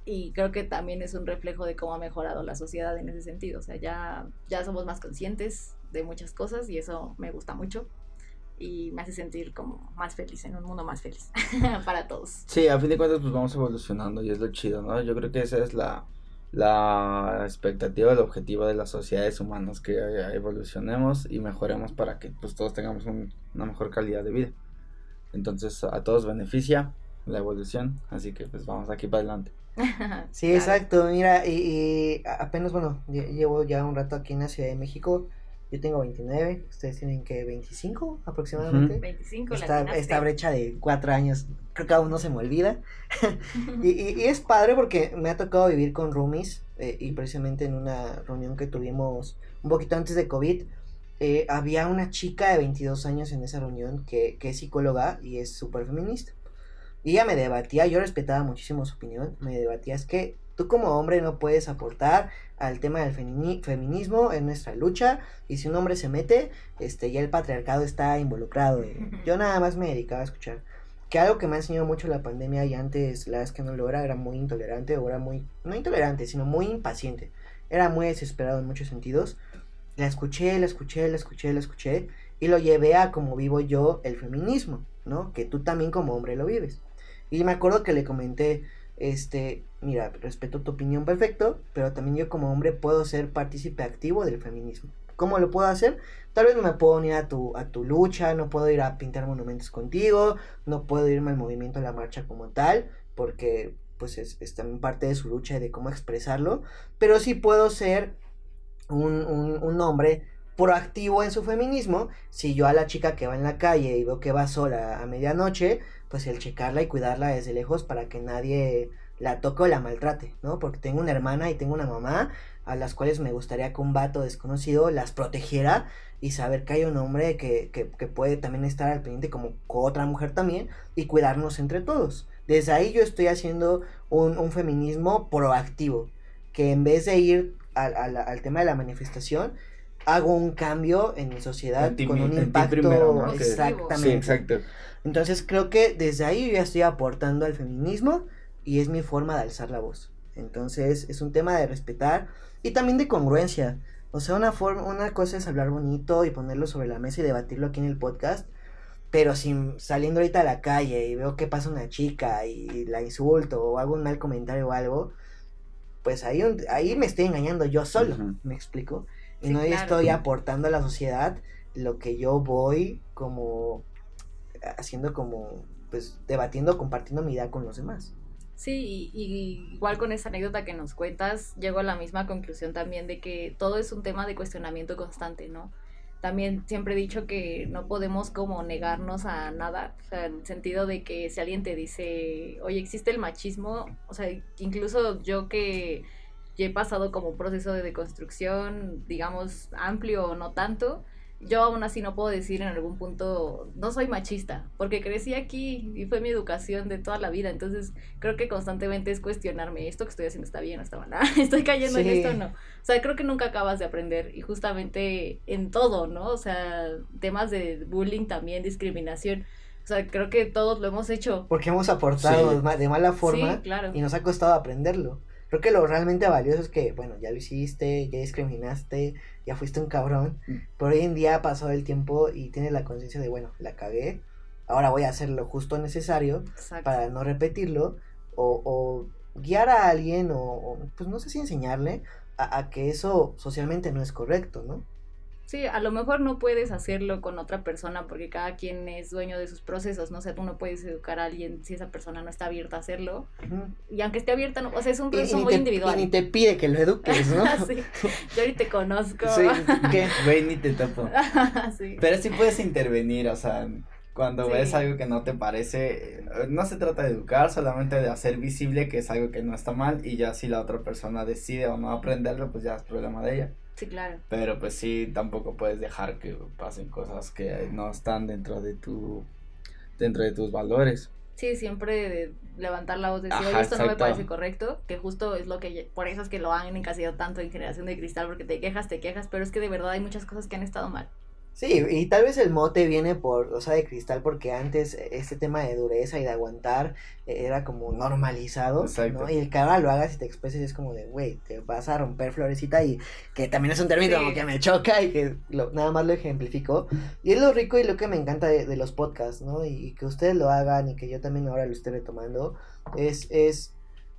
y creo que también es un reflejo de cómo ha mejorado la sociedad en ese sentido. O sea, ya, ya somos más conscientes de muchas cosas y eso me gusta mucho y me hace sentir como más feliz, en un mundo más feliz [laughs] para todos. Sí, a fin de cuentas pues vamos evolucionando y es lo chido, ¿no? Yo creo que esa es la, la expectativa, el objetivo de las sociedades humanas, que evolucionemos y mejoremos para que pues todos tengamos una mejor calidad de vida. Entonces a todos beneficia la evolución, así que pues vamos aquí para adelante. [laughs] sí, exacto. Mira, y, apenas, bueno, llevo ya un rato aquí en la Ciudad de México. Yo tengo 29, ustedes tienen que 25 aproximadamente. 25, esta, esta brecha de cuatro años, creo que aún no se me olvida. [laughs] y, y, es padre porque me ha tocado vivir con roomies eh, y precisamente en una reunión que tuvimos un poquito antes de COVID, eh, había una chica de 22 años en esa reunión que, que es psicóloga y es súper feminista. Y ella me debatía, yo respetaba muchísimo su opinión, me debatía, es que tú como hombre no puedes aportar al tema del feminismo en nuestra lucha y si un hombre se mete, este ya el patriarcado está involucrado. Yo nada más me dedicaba a escuchar. Que algo que me ha enseñado mucho la pandemia y antes la vez que no lo era, era muy intolerante o era muy, no intolerante, sino muy impaciente. Era muy desesperado en muchos sentidos. La escuché, la escuché, la escuché, la escuché y lo llevé a como vivo yo el feminismo, ¿no? Que tú también como hombre lo vives. Y me acuerdo que le comenté, este, mira, respeto tu opinión perfecto, pero también yo como hombre puedo ser partícipe activo del feminismo. ¿Cómo lo puedo hacer? Tal vez no me puedo unir a tu, a tu lucha, no puedo ir a pintar monumentos contigo, no puedo irme al movimiento de la marcha como tal, porque pues es, también parte de su lucha y de cómo expresarlo, pero sí puedo ser un, un, un hombre proactivo en su feminismo, si yo a la chica que va en la calle y veo que va sola a medianoche, pues el checarla y cuidarla desde lejos para que nadie la toque o la maltrate, ¿no? Porque tengo una hermana y tengo una mamá a las cuales me gustaría que un vato desconocido las protegiera y saber que hay un hombre que, que, puede también estar al pendiente como otra mujer también y cuidarnos entre todos. Desde ahí yo estoy haciendo un, feminismo proactivo, que en vez de ir al, al tema de la manifestación, hago un cambio en mi sociedad con un impacto exactamente. Sí, exacto. Entonces creo que desde ahí yo ya estoy aportando al feminismo y es mi forma de alzar la voz. Entonces es un tema de respetar y también de congruencia. O sea, una forma, una cosa es hablar bonito y ponerlo sobre la mesa y debatirlo aquí en el podcast, pero si saliendo ahorita a la calle y veo que pasa una chica y la insulto o hago un mal comentario o algo, pues ahí, ahí me estoy engañando yo solo, ¿me explico? Y no estoy aportando a la sociedad lo que yo voy como haciendo como, pues, debatiendo, compartiendo mi idea con los demás. Sí, y, igual con esa anécdota que nos cuentas, llego a la misma conclusión también de que todo es un tema de cuestionamiento constante, ¿no? También siempre he dicho que no podemos como negarnos a nada, o sea, en el sentido de que si alguien te dice, oye, existe el machismo, o sea, incluso yo que yo he pasado como un proceso de deconstrucción, digamos, amplio o no tanto, yo aún así no puedo decir en algún punto, no soy machista, porque crecí aquí y fue mi educación de toda la vida, entonces creo que constantemente es cuestionarme, esto que estoy haciendo está bien o está mal, [laughs] estoy cayendo en esto o no. O sea, creo que nunca acabas de aprender y justamente en todo, ¿no? O sea, temas de bullying también, discriminación. O sea, creo que todos lo hemos hecho. Porque hemos aportado de mala forma y nos ha costado aprenderlo. Creo que lo realmente valioso es que, bueno, ya lo hiciste, ya discriminaste, ya fuiste un cabrón, mm. pero hoy en día ha pasado el tiempo y tienes la conciencia de, bueno, la cagué, ahora voy a hacer lo justo necesario para no repetirlo, o, o guiar a alguien, o, pues no sé si enseñarle, a, a que eso socialmente no es correcto, ¿no? Sí, a lo mejor no puedes hacerlo con otra persona porque cada quien es dueño de sus procesos, ¿no? O sea, tú no puedes educar a alguien si esa persona no está abierta a hacerlo. Y aunque esté abierta, no, o sea, es un proceso y ni muy te- individual. Y ni te pide que lo eduques, ¿no? [laughs] sí, yo ahorita te conozco. Sí. [laughs] Güey, ni te topo. [laughs] sí. Pero sí puedes intervenir, o sea, cuando Sí. ves algo que no te parece, eh, no se trata de educar, solamente de hacer visible que es algo que no está mal y ya si la otra persona decide o no aprenderlo, pues ya es problema de ella. Sí, claro. Pero pues sí, tampoco puedes dejar que pasen cosas que no están dentro de tu dentro de tus valores. Sí, siempre de levantar la voz, decir, Ajá, oye, esto no me parece correcto, que justo es lo que, por eso es que lo han encasillado tanto en generación de cristal, porque te quejas, te quejas, pero es que de verdad hay muchas cosas que han estado mal. Sí, y tal vez el mote viene por, o sea, de cristal, porque antes este tema de dureza y de aguantar eh, era como normalizado, Exacto. ¿no? Y el que ahora lo hagas y te expreses es como de, güey, te vas a romper florecita y que también es un término Sí. como que me choca y que lo- nada más lo ejemplifico. Y es lo rico y lo que me encanta de, de los podcasts, ¿no? Y, y que ustedes lo hagan y que yo también ahora lo esté retomando, es, es,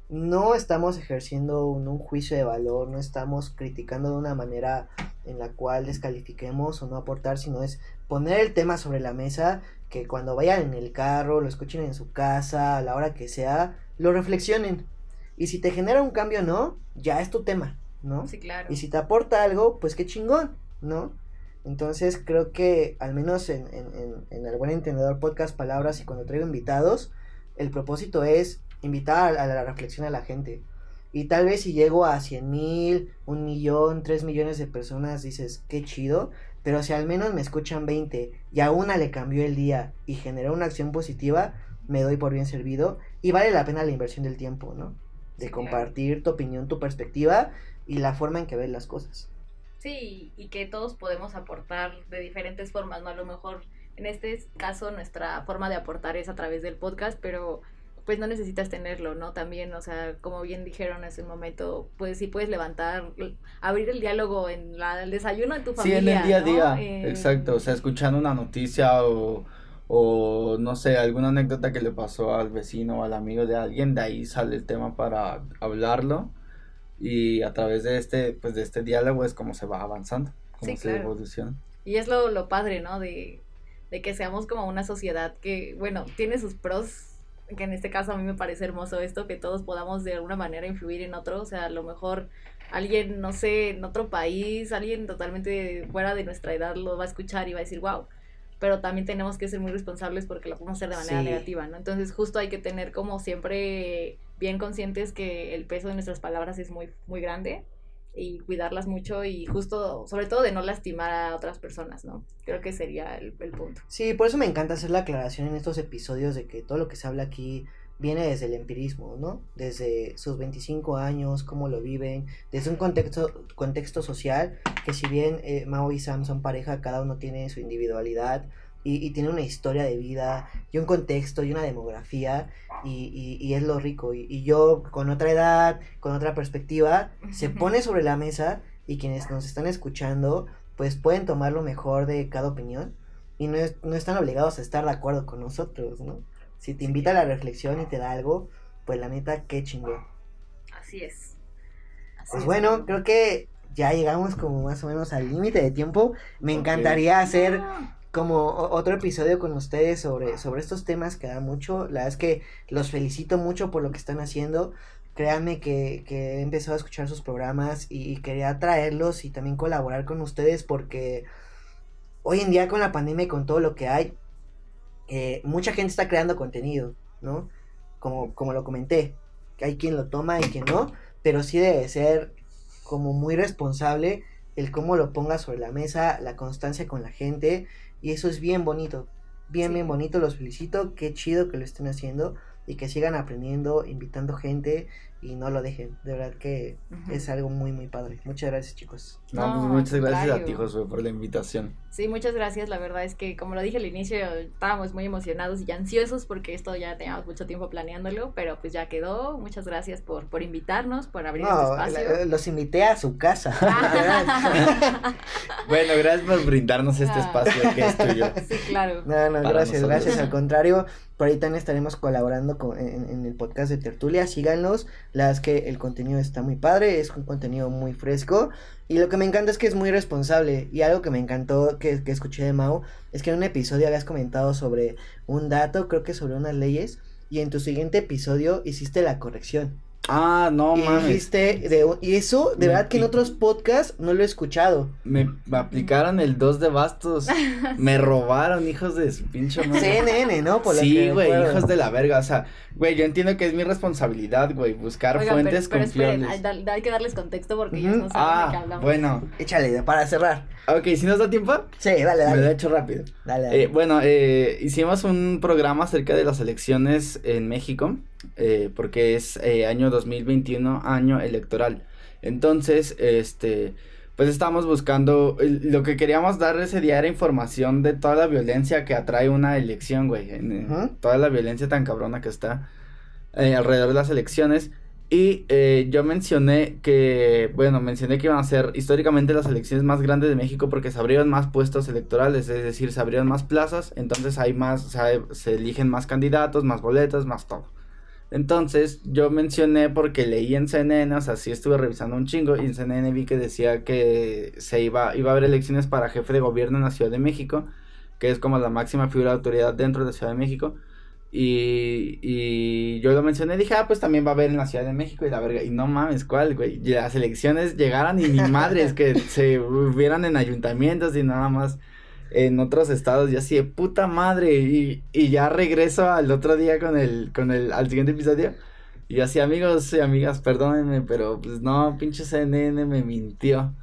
no estamos ejerciendo un, un juicio de valor, no estamos criticando de una manera en la cual descalifiquemos o no aportar, sino es poner el tema sobre la mesa, que cuando vayan en el carro, lo escuchen en su casa, a la hora que sea, lo reflexionen. Y si te genera un cambio o no, ya es tu tema, ¿no? Sí, claro. Y si te aporta algo, pues qué chingón, ¿no? Entonces creo que al menos en, en, en, en el buen entendedor podcast palabras y cuando traigo invitados, el propósito es invitar a, la reflexión a la gente. Y tal vez si llego a 100 mil, un millón, tres millones de personas, dices, qué chido. Pero si al menos me escuchan 20 y a una le cambió el día y generó una acción positiva, me doy por bien servido. Y vale la pena la inversión del tiempo, ¿no? De compartir tu opinión, tu perspectiva y la forma en que ves las cosas. Sí, y que todos podemos aportar de diferentes formas, ¿no? A lo mejor en este caso nuestra forma de aportar es a través del podcast, pero pues no necesitas tenerlo, ¿no? También, o sea, como bien dijeron hace un momento, pues sí puedes levantar, abrir el diálogo en la, el desayuno de tu Sí, familia. en el día a día, Eh, exacto, o sea, escuchando una noticia o, o no sé, alguna anécdota que le pasó al vecino o al amigo de alguien, de ahí sale el tema para hablarlo y a través de este, pues de este diálogo es como se va avanzando, como Sí, se claro. evoluciona. Y es lo, lo padre, ¿no? De, de que seamos como una sociedad que, bueno, tiene sus pros, que en este caso a mí me parece hermoso esto, que todos podamos de alguna manera influir en otro, o sea, a lo mejor alguien, no sé, en otro país, alguien totalmente fuera de nuestra edad lo va a escuchar y va a decir, wow, pero también tenemos que ser muy responsables porque lo podemos hacer de manera Sí. negativa, ¿no? Entonces justo hay que tener como siempre bien conscientes que el peso de nuestras palabras es muy, muy grande y cuidarlas mucho y justo, sobre todo de no lastimar a otras personas, ¿no? Creo que sería el, el punto. Sí, por eso me encanta hacer la aclaración en estos episodios de que todo lo que se habla aquí viene desde el empirismo, ¿no? Desde sus 25 años, cómo lo viven, desde un contexto, contexto social, que si bien eh, Mao y Sam son pareja, cada uno tiene su individualidad y, y tiene una historia de vida y un contexto y una demografía y, y- y es lo rico. Y, yo con otra edad, con otra perspectiva, se pone sobre la mesa y quienes nos están escuchando pues pueden tomar lo mejor de cada opinión y no, es- no están obligados a estar de acuerdo con nosotros, ¿no? Si te invita a la reflexión y te da algo, pues la neta, qué chingón. Así es. Así Pues es, bueno, creo que ya llegamos como más o menos al límite de tiempo. Me encantaría hacer como otro episodio con ustedes sobre, sobre estos temas que da mucho. La verdad es que los felicito mucho por lo que están haciendo. Créanme que, que he empezado a escuchar sus programas y, quería traerlos y también colaborar con ustedes porque hoy en día con la pandemia y con todo lo que hay, eh, mucha gente está creando contenido, ¿no? Como, como lo comenté, hay quien lo toma y quien no, pero sí debe ser como muy responsable el cómo lo ponga sobre la mesa, la constancia con la gente, y eso es bien bonito, bien, Sí. bien bonito, los felicito, qué chido que lo estén haciendo y que sigan aprendiendo, invitando gente y no lo dejen, de verdad que es algo muy, muy padre. Muchas gracias chicos. No, No, pues muchas gracias a contrario. ti, Josué, por la invitación. Sí, muchas gracias. La verdad es que, como lo dije al inicio, estábamos muy emocionados y ansiosos porque esto ya teníamos mucho tiempo planeándolo, pero pues ya quedó. Muchas gracias por, por invitarnos, por abrir este espacio. los invité a su casa. [laughs] [laughs] Bueno, gracias por brindarnos este Ah. espacio que es tuyo. sí, claro. No, no, gracias, nosotros. gracias. Al contrario, por ahí también estaremos colaborando con, en, el podcast de Tertulia. Síganlos, La verdad es que el contenido está muy padre, es un contenido muy fresco. Y lo que me encanta es que es muy responsable. Y algo que me encantó que, que escuché de Mao es que en un episodio habías comentado sobre un dato, creo que sobre unas leyes. Y en tu siguiente episodio hiciste la corrección. Ah, no y mames. dijiste de y eso, de Me verdad que en otros podcasts no lo he escuchado. Me, me aplicaron el 2 de bastos. [laughs] Me robaron, hijos de su pinche madre. CNN, ¿no? Por Sí, güey, hijos de la verga. O sea, güey, yo entiendo que es mi responsabilidad, güey, buscar pero, fuentes pero esperen, confiables. hay, da- hay que darles contexto porque ellos no saben de qué ah, hablamos. bueno. Échale, para cerrar. Ok, si nos da tiempo, Sí, dale, me lo he dale. hecho rápido. Dale, dale. Eh, bueno, eh, hicimos un programa acerca de las elecciones en México, eh, porque es eh, año 2021, año electoral. Entonces, este, pues estábamos buscando, lo que queríamos dar ese día era información de toda la violencia que atrae una elección, güey, en, toda la violencia tan cabrona que está eh, alrededor de las elecciones. Y eh, yo mencioné que, bueno, mencioné que iban a ser históricamente las elecciones más grandes de México porque se abrieron más puestos electorales, es decir, se abrieron más plazas, entonces hay más, o sea, se eligen más candidatos, más boletas, más todo. Entonces yo mencioné porque leí en CNN, o sea, sí estuve revisando un chingo y en CNN vi que decía que se iba, iba a haber elecciones para jefe de gobierno en la Ciudad de México, que es como la máxima figura de autoridad dentro de la Ciudad de México. Y, y yo lo mencioné, dije, ah, pues también va a haber en la Ciudad de México y la verga. Y no mames, ¿cuál, güey? Las elecciones llegaran y ni madres que se hubieran en ayuntamientos y nada más en otros estados. Y así de puta madre. Y, y ya regreso al otro día con el, con el, al siguiente episodio. Y así, amigos y amigas, perdónenme, pero pues no, pinche CNN me mintió.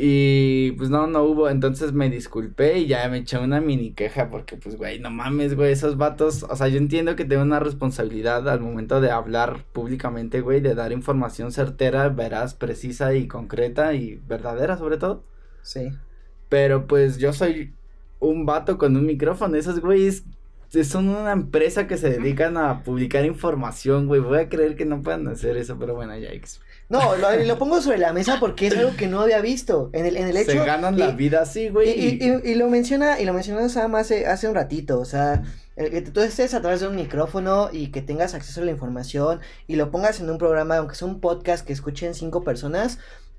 Y pues no, no hubo, entonces me disculpé y ya me eché una mini queja porque pues güey, no mames, güey, esos vatos, o sea, yo entiendo que tengo una responsabilidad al momento de hablar públicamente, güey, de dar información certera, veraz, precisa y concreta y verdadera sobre todo. Sí. Pero pues yo soy un vato con un micrófono, esos güeyes son una empresa que se dedican a publicar información, güey, voy a creer que no puedan hacer eso, pero bueno, ya. No, lo, lo pongo sobre la mesa porque es algo que no había visto. En el, en el hecho. Se ganan la vida así, güey. y, y- y lo menciona, y lo mencionó Sam hace, hace un ratito, o sea, el que tú estés a través de un micrófono y que tengas acceso a la información y lo pongas en un programa, aunque sea un podcast que escuchen cinco personas,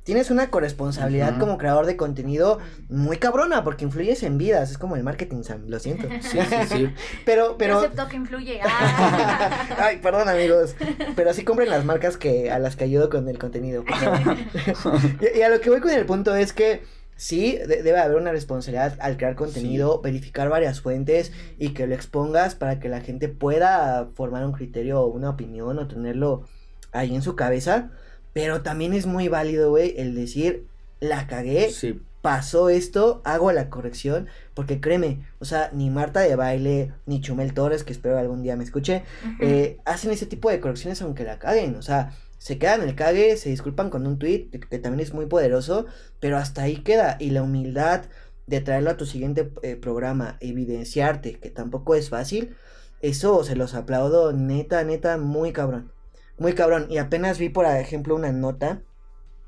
tienes una corresponsabilidad como creador de contenido muy cabrona porque influyes en vidas, es como el marketing, Sam, lo siento. Sí, sí, sí. [laughs] Pero, Yo pero... acepto que influye. [laughs] Ah. Ay, perdón amigos, pero sí compren las marcas que a las que ayudo con el contenido. [laughs] y, y a lo que voy con el punto es que sí de- debe haber una responsabilidad al crear contenido, verificar varias fuentes y que lo expongas para que la gente pueda formar un criterio o una opinión o tenerlo ahí en su cabeza. Pero también es muy válido, güey, el decir la cagué, Sí, pasó esto, hago la corrección, porque créeme, o sea, ni Marta de baile, ni Chumel Torres, que espero algún día me escuche, eh, hacen ese tipo de correcciones aunque la caguen, o sea, se quedan en el cague, se disculpan con un tweet, que, que también es muy poderoso, pero hasta ahí queda, y la humildad de traerlo a tu siguiente eh, programa, evidenciarte, que tampoco es fácil, eso se los aplaudo, neta, neta, muy cabrón, muy cabrón, y apenas vi, por ejemplo, una nota,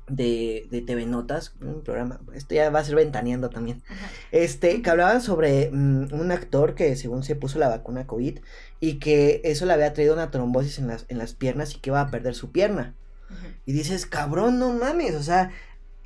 de, de TV Notas, un programa, esto ya va a ser ventaneando también, Ajá. este, que hablaban sobre mm, un actor que según se puso la vacuna COVID y que eso le había traído una trombosis en las, en las piernas y que iba a perder su pierna. Y dices, cabrón, no mames, o sea,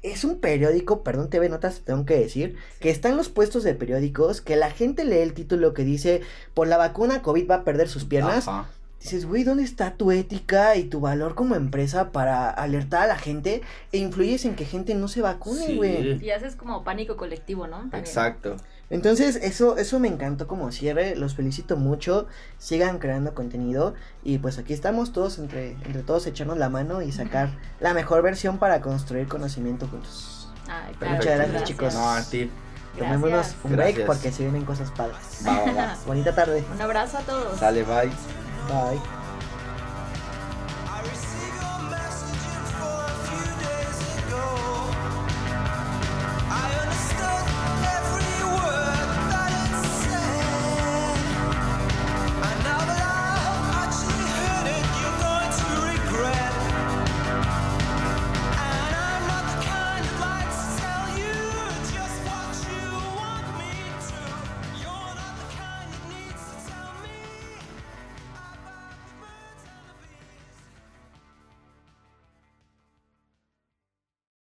es un periódico, perdón, TV Notas, tengo que decir, que está en los puestos de periódicos, que la gente lee el título que dice, por la vacuna COVID va a perder sus piernas. Ajá. Dices, güey, ¿dónde está tu ética y tu valor como empresa para alertar a la gente e influyes en que gente no se vacune, Sí. güey? Y haces como pánico colectivo, ¿no? También. Exacto. Entonces, eso, eso me encantó como cierre, los felicito mucho, sigan creando contenido y pues aquí estamos todos entre, entre todos echarnos la mano y sacar la mejor versión para construir conocimiento juntos. Ay, Muchas claro, gracias, chicos. No, a ti. Tomémonos Gracias. un break porque se vienen cosas padres. Va, va, va. [laughs] Bonita tarde. Un abrazo a todos. Sale, bye. Bye.